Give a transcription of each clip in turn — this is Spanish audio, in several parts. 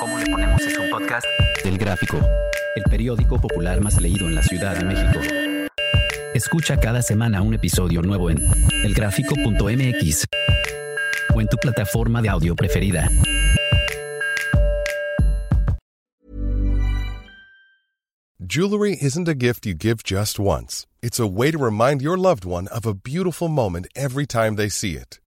¿Cómo le ponemos es un podcast? Del Gráfico, el periódico popular más leído en la Ciudad de México. Escucha cada semana un episodio nuevo en elgráfico.mx o en tu plataforma de audio preferida. Jewelry isn't a gift you give just once. It's a way to remind your loved one of a beautiful moment every time they see it.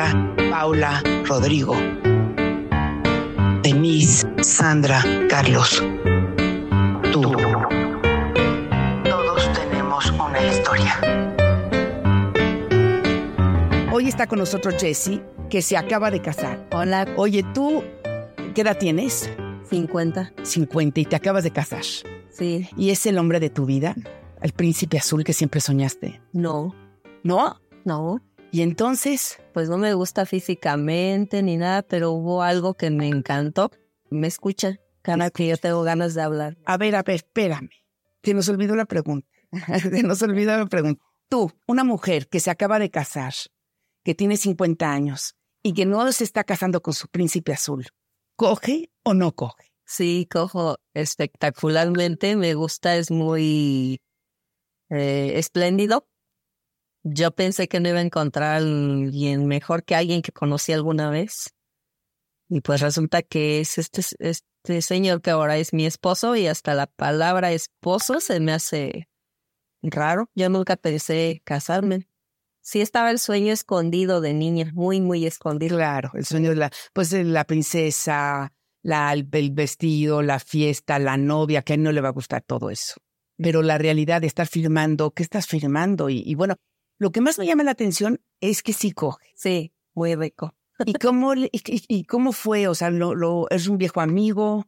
Laura, Paula, Rodrigo, Denise, Sandra, Carlos. Tú. Todos tenemos una historia. Hoy está con nosotros Jessie, que se acaba de casar. Hola, Oye, tú, ¿qué edad tienes? 50. 50 y te acabas de casar. Sí. ¿Y es el hombre de tu vida? El príncipe azul que siempre soñaste. No, ¿No? no. Y entonces, Pues no me gusta físicamente ni nada, pero hubo algo que me encantó. Me escucha. Cada que yo tengo ganas de hablar. a ver, a ver, espérame. Se nos olvidó la pregunta. Se nos olvidó la pregunta. Tú, una mujer que se acaba de casar, que tiene 50 años y que no se está casando con su príncipe azul, ¿coge o no coge? Sí, cojo espectacularmente. Me gusta, es muy eh, espléndido. Yo pensé que no iba a encontrar a alguien mejor que alguien que conocí alguna vez. Y pues resulta que es este, este señor que ahora es mi esposo y hasta la palabra esposo se me hace raro. Yo nunca pensé casarme. Sí estaba el sueño escondido de niña, muy, muy escondido. Claro, el sueño de la, pues la princesa, la, el vestido, la fiesta, la novia, que a él no le va a gustar todo eso. Pero la realidad de estar firmando, ¿qué estás firmando? Y, y bueno, lo que más me llama la atención es que sí coge. Sí, muy rico. ¿Y cómo, y, y- cómo fue? O sea, lo, lo, ¿es un viejo amigo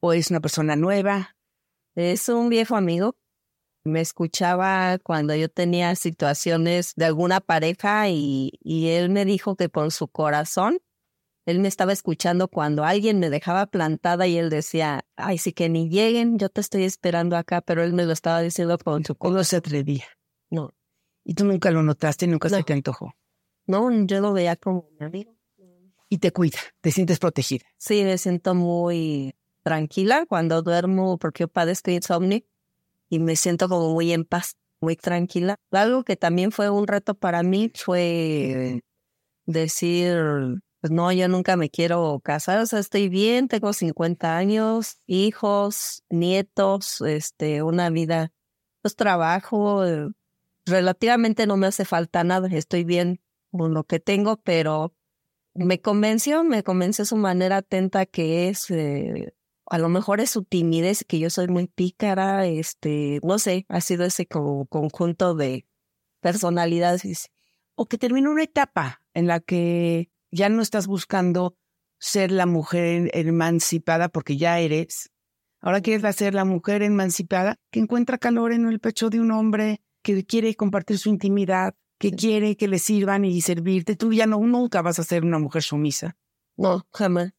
o es una persona nueva? Es un viejo amigo. Me escuchaba cuando yo tenía situaciones de alguna pareja y, y él me dijo que por su corazón, él me estaba escuchando cuando alguien me dejaba plantada y él decía, ay, sí que ni lleguen, yo te estoy esperando acá, pero él me lo estaba diciendo con su ¿O corazón. no se atrevía? No, Y tú nunca lo notaste, nunca se te antojó. no, yo lo veía como mi amigo. Y te cuida, te sientes protegida. Sí, me siento muy tranquila cuando duermo porque yo padezco insomnio y me siento como muy en paz, muy tranquila. Algo que también fue un reto para mí fue decir, pues no, yo nunca me quiero casar, o sea, estoy bien, tengo 50 años, hijos, nietos, este, una vida, pues trabajo, relativamente no me hace falta nada, estoy bien con lo que tengo, pero me convenció, me convenció su manera atenta que es, eh, a lo mejor es su timidez, que yo soy muy pícara, este, no sé, ha sido ese como conjunto de personalidades. O que termina una etapa en la que ya no estás buscando ser la mujer emancipada porque ya eres. Ahora quieres ser la mujer emancipada que encuentra calor en el pecho de un hombre, que quiere compartir su intimidad, que quiere que le sirvan y servirte. Tú ya no, nunca vas a ser una mujer sumisa. No, jamás.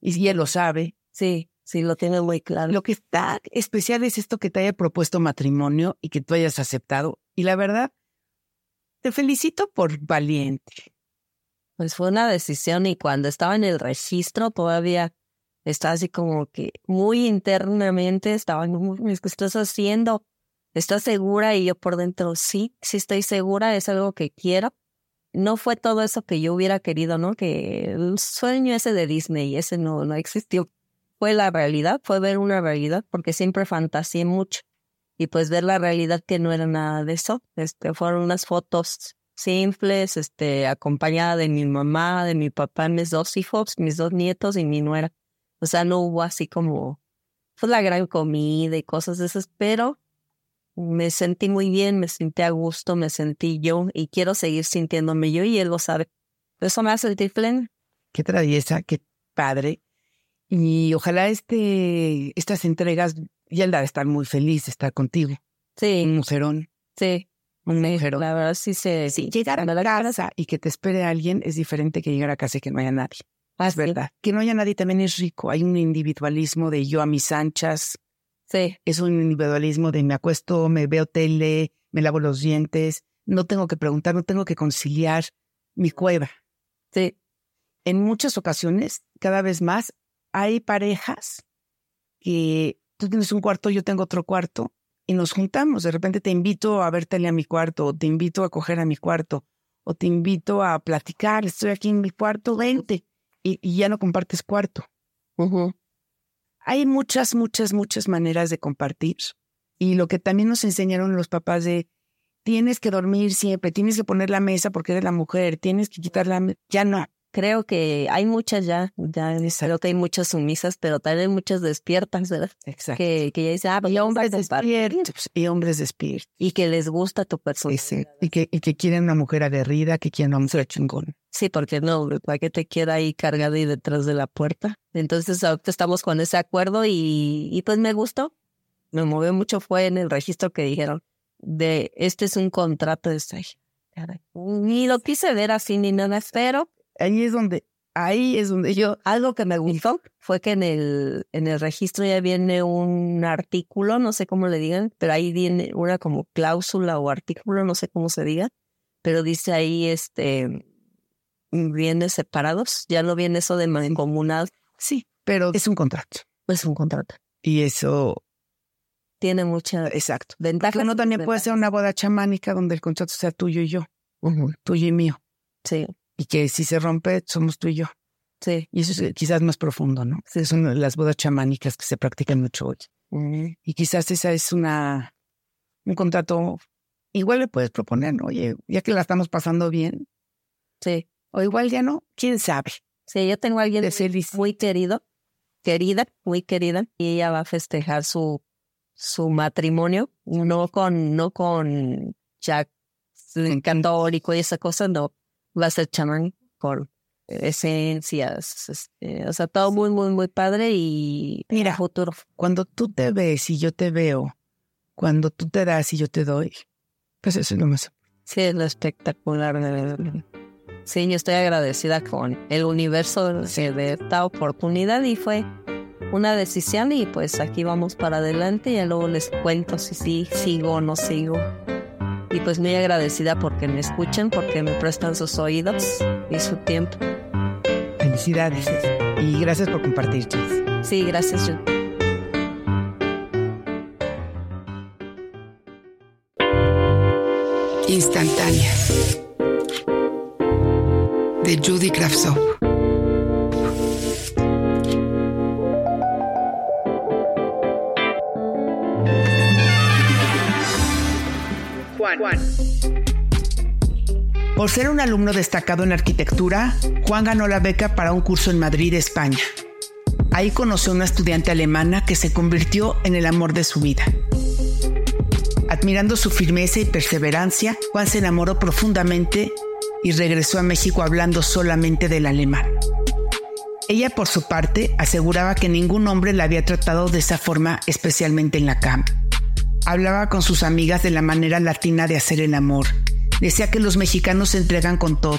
Y, y él lo sabe. Sí, sí, lo tiene muy claro. Lo que está especial es esto que te haya propuesto matrimonio y que tú hayas aceptado. Y la verdad, te felicito por valiente. Pues fue una decisión y cuando estaba en el registro todavía estaba así como que muy internamente estaba, "¿Qué estás haciendo? ¿Estás segura? Y yo por dentro, sí, sí estoy segura, es algo que quiero. no fue todo eso que yo hubiera querido, ¿no? Que el sueño ese de Disney, ese no, no existió. Fue la realidad, fue ver una realidad, porque siempre fantaseé mucho. Y pues ver la realidad que no era nada de eso. Este, fueron unas fotos simples, este, acompañada de mi mamá, de mi papá, mis dos hijos, mis dos nietos y mi nuera. O sea, no hubo así como, fue la gran comida y cosas de esas, pero me sentí muy bien, me sentí a gusto, me sentí yo y quiero seguir sintiéndome yo y él lo sabe. Eso me hace sentir pleno. Qué traviesa, qué padre. Y ojalá este, estas entregas, y él debe estar muy feliz de estar contigo. Sí. Un mujerón. Sí. Un mujerón. La verdad sí se... Sí, llegar a la casa y que te espere alguien es diferente que llegar a casa y que no haya nadie. Ah, es verdad. Que no haya nadie también es rico. Hay un individualismo de yo a mis anchas, Sí. es un individualismo de me acuesto, me veo tele, me lavo los dientes, no tengo que preguntar, no tengo que conciliar mi cueva. Sí. En muchas ocasiones, cada vez más, hay parejas que tú tienes un cuarto, yo tengo otro cuarto y nos juntamos. De repente te invito a ver tele a mi cuarto, o te invito a coger a mi cuarto, o te invito a platicar, estoy aquí en mi cuarto, vente. Y, y ya no compartes cuarto. Hay muchas, muchas, muchas maneras de compartir. Y lo que también nos enseñaron los papás de tienes que dormir siempre, tienes que poner la mesa porque eres la mujer, tienes que quitar la. Ya no. Creo que hay muchas ya, ya creo que hay muchas sumisas, pero también hay muchas despiertas, ¿verdad? Exacto. Que, que ya dicen, ah, pues y hombres despiertos. Y hombres despiertos. Y que les gusta tu sí. Y, que, y que quieren una mujer aguerrida, que quieren una mujer chingón. Sí, porque no, ¿para qué te queda ahí cargada y detrás de la puerta? Entonces ahorita estamos con ese acuerdo y, y pues me gustó. Me movió mucho fue en el registro que dijeron de este es un contrato de caray. Ni lo quise ver así ni nada, pero Ahí es donde, ahí es donde yo, algo que me gustó fue que en el, en el registro ya viene un artículo, no sé cómo le digan, pero ahí viene una como cláusula o artículo, no sé cómo se diga, pero dice ahí este bienes separados, ya no viene eso de mancomunado, sí, pero es un contrato. es un contrato. Y eso, Tiene mucha exacto. ventaja. Uno también puede ser una boda chamánica donde el contrato sea tuyo y yo, tuyo y mío. Sí, Y que si se rompe, somos tú y yo. sí. Y eso es quizás más profundo, ¿no? Son las bodas chamánicas que se practican mucho hoy. Y quizás esa es una un contrato. Igual le puedes proponer, ¿no? Oye, ya que la estamos pasando bien, Sí, o igual ya no, quién sabe. sí, yo tengo a alguien muy querido, querida, muy querida, y ella va a festejar su, su matrimonio, no con, no con Jack católico y esa cosa, no, ser chamán con esencias, este, o sea, todo muy, muy, muy padre y Mira. futuro. Cuando tú te ves y yo te veo, cuando tú te das y yo te doy, pues eso es lo más. Sí, es lo espectacular. Sí, yo estoy agradecida con el universo de de esta oportunidad y fue una decisión y pues aquí vamos para adelante y ya luego les cuento si sí sigo o no sigo. Y pues muy agradecida porque me escuchan, porque me prestan sus oídos y su tiempo. Felicidades. Y gracias por compartir, Chis. Sí, gracias. Ju- Instantáneas. De Judy Kravtsov. Por ser un alumno destacado en arquitectura, Juan ganó la beca para un curso en Madrid, España. Ahí conoció a una estudiante alemana que se convirtió en el amor de su vida. Admirando su firmeza y perseverancia, Juan se enamoró profundamente y regresó a México hablando solamente del alemán. Ella, por su parte, aseguraba que ningún hombre la había tratado de esa forma, especialmente en la cama. Hablaba con sus amigas de la manera latina de hacer el amor. Decía que los mexicanos se entregan con todo,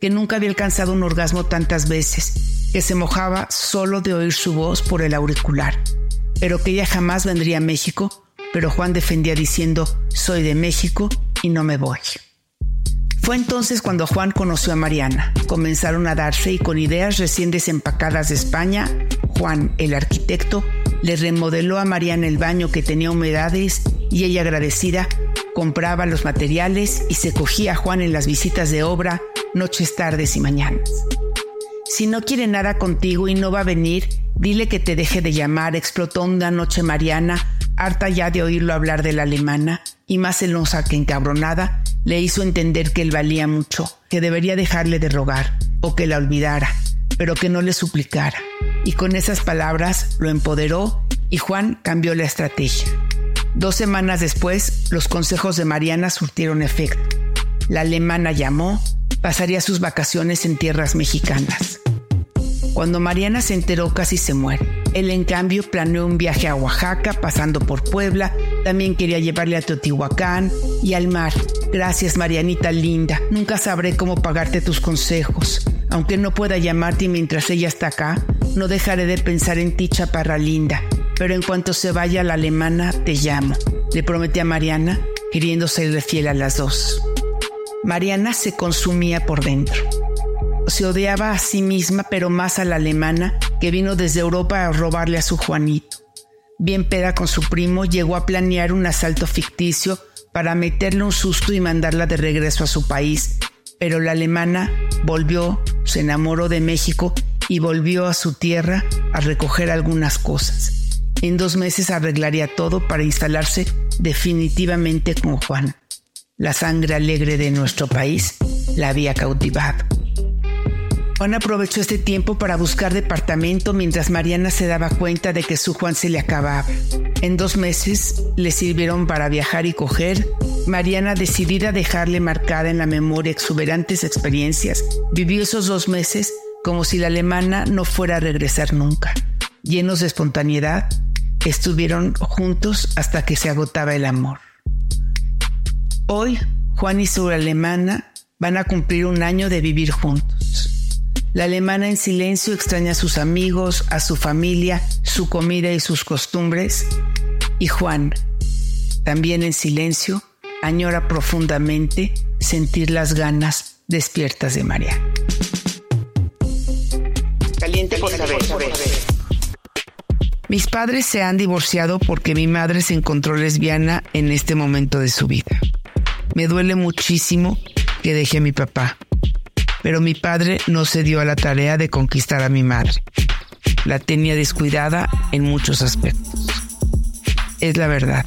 que nunca había alcanzado un orgasmo tantas veces, que se mojaba solo de oír su voz por el auricular, pero que ella jamás vendría a México, pero Juan defendía diciendo, soy de México y no me voy. Fue entonces cuando Juan conoció a Mariana. Comenzaron a darse y con ideas recién desempacadas de España, Juan, el arquitecto, le remodeló a Mariana el baño que tenía humedades y ella agradecida compraba los materiales y se cogía a Juan en las visitas de obra, noches, tardes y mañanas. Si no quiere nada contigo y no va a venir, dile que te deje de llamar, explotó una noche Mariana, harta ya de oírlo hablar de la alemana, y más celosa que encabronada, le hizo entender que él valía mucho, que debería dejarle de rogar, o que la olvidara, pero que no le suplicara. Y con esas palabras lo empoderó y Juan cambió la estrategia. Dos semanas después, los consejos de Mariana surtieron efecto. La alemana llamó, pasaría sus vacaciones en tierras mexicanas. Cuando Mariana se enteró casi se muere. Él en cambio planeó un viaje a Oaxaca pasando por Puebla, también quería llevarle a Teotihuacán y al mar. Gracias Marianita linda, nunca sabré cómo pagarte tus consejos. Aunque no pueda llamarte mientras ella está acá, no dejaré de pensar en ti chaparra linda. Pero en cuanto se vaya la alemana, te llamo, le prometí a Mariana, queriendo serle fiel a las dos. Mariana se consumía por dentro se odiaba a sí misma, pero más a la alemana, que vino desde Europa a robarle a su Juanito. Bien peda con su primo, llegó a planear un asalto ficticio para meterle un susto y mandarla de regreso a su país, pero la alemana volvió, se enamoró de México y volvió a su tierra a recoger algunas cosas. En dos meses arreglaría todo para instalarse definitivamente con Juan. La sangre alegre de nuestro país la había cautivado. Juan aprovechó este tiempo para buscar departamento mientras Mariana se daba cuenta de que su Juan se le acababa. En dos meses le sirvieron para viajar y coger. Mariana, decidida a dejarle marcada en la memoria exuberantes experiencias, vivió esos dos meses como si la alemana no fuera a regresar nunca. Llenos de espontaneidad, estuvieron juntos hasta que se agotaba el amor. Hoy, Juan y su alemana van a cumplir un año de vivir juntos. La alemana en silencio extraña a sus amigos, a su familia, su comida y sus costumbres. Y Juan, también en silencio, añora profundamente sentir las ganas despiertas de María. Caliente por saber. Mis padres se han divorciado porque mi madre se encontró lesbiana en este momento de su vida. Me duele muchísimo que deje a mi papá pero mi padre no se dio a la tarea de conquistar a mi madre. La tenía descuidada en muchos aspectos. Es la verdad,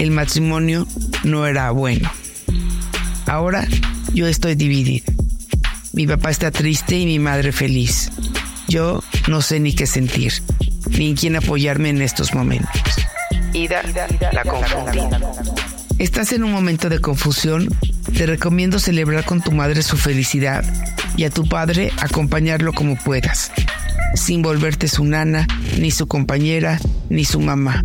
el matrimonio no era bueno. Ahora yo estoy dividida. Mi papá está triste y mi madre feliz. Yo no sé ni qué sentir, ni en quién apoyarme en estos momentos. Ida, la. Estás en un momento de confusión te recomiendo celebrar con tu madre su felicidad y a tu padre acompañarlo como puedas, sin volverte su nana, ni su compañera, ni su mamá.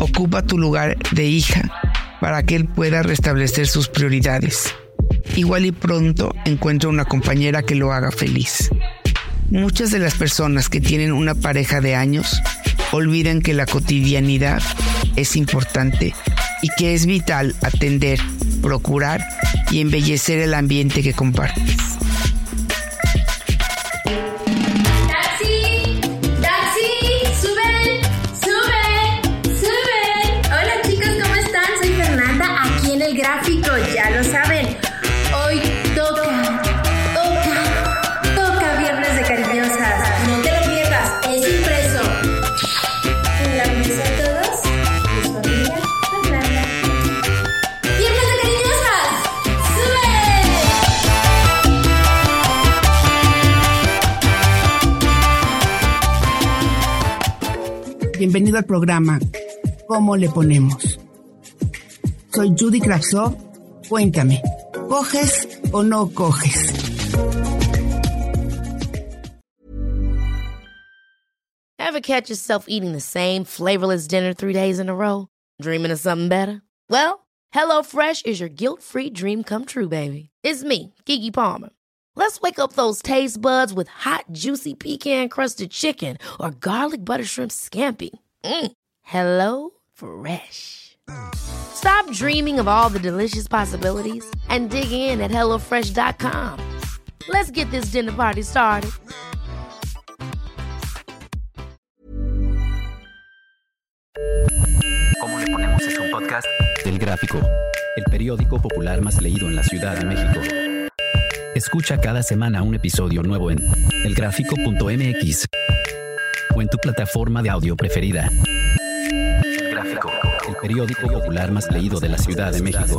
Ocupa tu lugar de hija para que él pueda restablecer sus prioridades. Igual y pronto encuentra una compañera que lo haga feliz. Muchas de las personas que tienen una pareja de años olvidan que la cotidianidad es importante y que es vital atender procurar y embellecer el ambiente que compartes. Bienvenido al programa ¿Cómo le ponemos? Soy Judy Kravsov. Cuéntame, ¿coges o no coges? Ever catch yourself eating the same flavorless dinner three days in a row? Dreaming of something better? Well, HelloFresh is your guilt-free dream come true, baby. It's me, Kiki Palmer. Let's wake up those taste buds with hot, juicy pecan crusted chicken or garlic butter shrimp scampi. Mm. Hello Fresh. Stop dreaming of all the delicious possibilities and dig in at HelloFresh.com. Let's get this dinner party started. ¿Cómo le ponemos? Es un podcast El Gráfico, el periódico popular más leído en la Ciudad de México. Escucha cada semana un episodio nuevo en elgráfico.mx o en tu plataforma de audio preferida. Gráfico, el periódico popular más leído de la Ciudad de México.